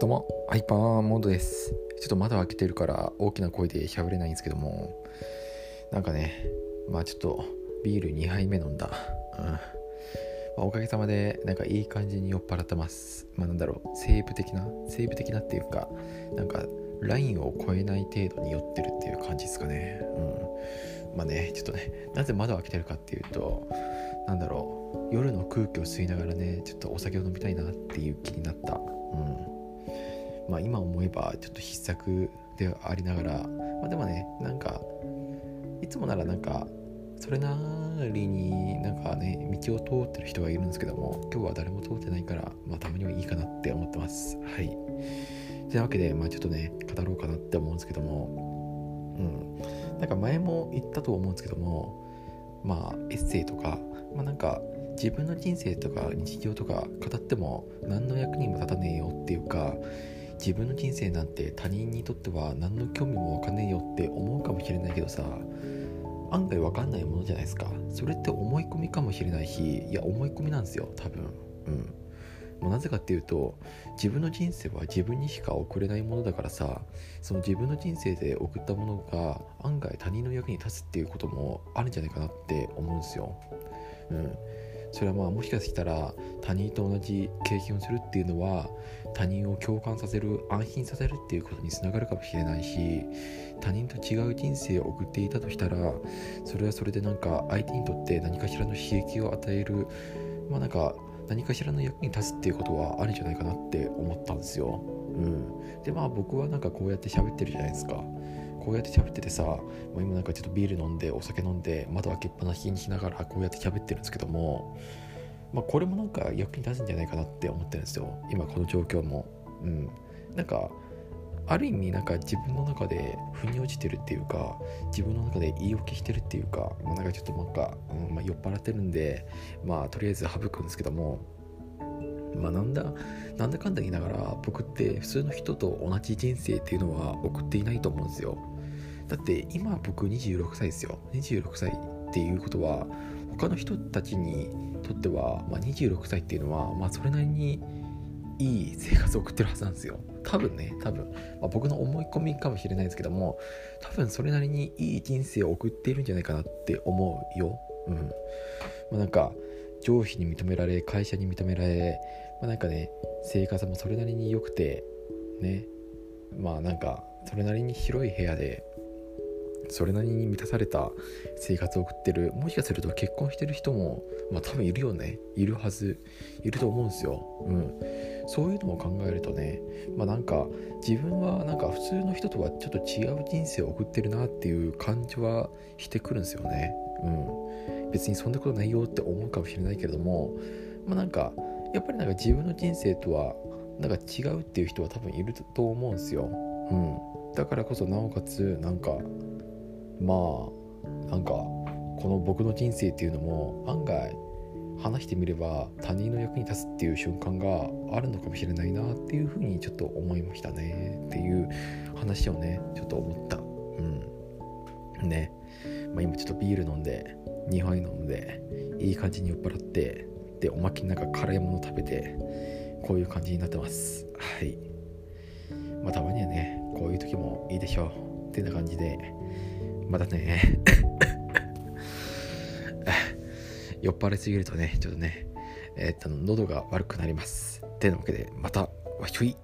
どうも、ハイパーモードです。ちょっと窓開けてるから大きな声で喋れないんですけども、なんかね、まあちょっとビール2杯目飲んだ。うん。まあ、おかげさまで、なんかいい感じに酔っ払ってます。まあなんだろう、西部的な、西部的なっていうか、なんかラインを超えない程度に酔ってるっていう感じですかね。うん。まあね、ちょっとね、なぜ窓開けてるかっていうと、なんだろう、夜の空気を吸いながらね、ちょっとお酒を飲みたいなっていう気になった。うん。まあ、今思えばちょっと必作でありながら、まあ、でもねなんかいつもならなんかそれなりになんかね道を通ってる人がいるんですけども今日は誰も通ってないから、まあ、たまにはいいかなって思ってます。はい。というわけでまあちょっとね語ろうかなって思うんですけどもうん。なんか前も言ったと思うんですけどもまあエッセイとかまあなんか自分の人生とか日常とか語っても何の役にも立たねえよっていうか自分の人生なんて他人にとっては何の興味もわかんねえよって思うかもしれないけどさ案外わかんないものじゃないですか。それって思い込みかもしれないしいや思い込みなんですよ多分。うん。もうなぜかっていうと自分の人生は自分にしか送れないものだからさその自分の人生で送ったものが案外他人の役に立つっていうこともあるんじゃないかなって思うんですよ。うん。それはまあもしかしたら他人と同じ経験をするっていうのは他人を共感させる安心させるっていうことにつながるかもしれないし他人と違う人生を送っていたとしたらそれはそれでなんか相手にとって何かしらの刺激を与えるまあなんか何かしらの役に立つっていうことはあるんじゃないかなって思ったんですよ。うん、でまあ僕はなんかこうやって喋ってるじゃないですか。こうやって喋っててさ、もう今なんかちょっとビール飲んでお酒飲んで窓開けっぱなしにしながらこうやって喋ってるんですけども、まあ、これもなんか役に立つんじゃないかなって思ってるんですよ。今この状況も。うん。なんかある意味なんか自分の中で腑に落ちてるっていうか自分の中で言い訳してるっていうか、まあ、なんかちょっとなんか、うんまあ、酔っ払ってるんでまあとりあえず省くんですけどもまあなんだなんだかんだ言いながら僕って普通の人と同じ人生っていうのは送っていないと思うんですよ。だって今僕26歳ですよ。26歳っていうことは他の人たちにとっては、まあ、26歳っていうのは、まあ、それなりにいい生活を送ってるはずなんですよ。多分ね多分、まあ、僕の思い込みかもしれないですけども多分それなりにいい人生を送っているんじゃないかなって思うよ。うん。まあ、なんか上司に認められ会社に認められ、まあ、なんかね生活もそれなりに良くてね。まあなんかそれなりに広い部屋でそれなりに満たされた生活を送ってる。もしかすると結婚してる人もまあ多分いるよね。いるはず。いると思うんですよ。うん。そういうのも考えるとねまあなんか自分はなんか普通の人とはちょっと違う人生を送ってるなっていう感じはしてくるんですよね。うん。別にそんなことないよって思うかもしれないけれどもまあなんかやっぱりなんか自分の人生とはなんか違うっていう人は多分いると思うんですよ。うん。だからこそなおかつなんかまあなんかこの僕の人生っていうのも案外話してみれば他人の役に立つっていう瞬間があるのかもしれないなっていうふうにちょっと思いましたね。っていう話をねちょっと思った。うん。ね、まあ、今ちょっとビール飲んで2杯飲んでいい感じに酔っ払ってでおまけになんか辛いもの食べてこういう感じになってますはいまあたまにはねこういう時もいいでしょうってな感じでまたね 酔っ払いすぎるとね、ちょっとね、えー、っと、喉が悪くなりますっ。てなわけで、また、わひょい。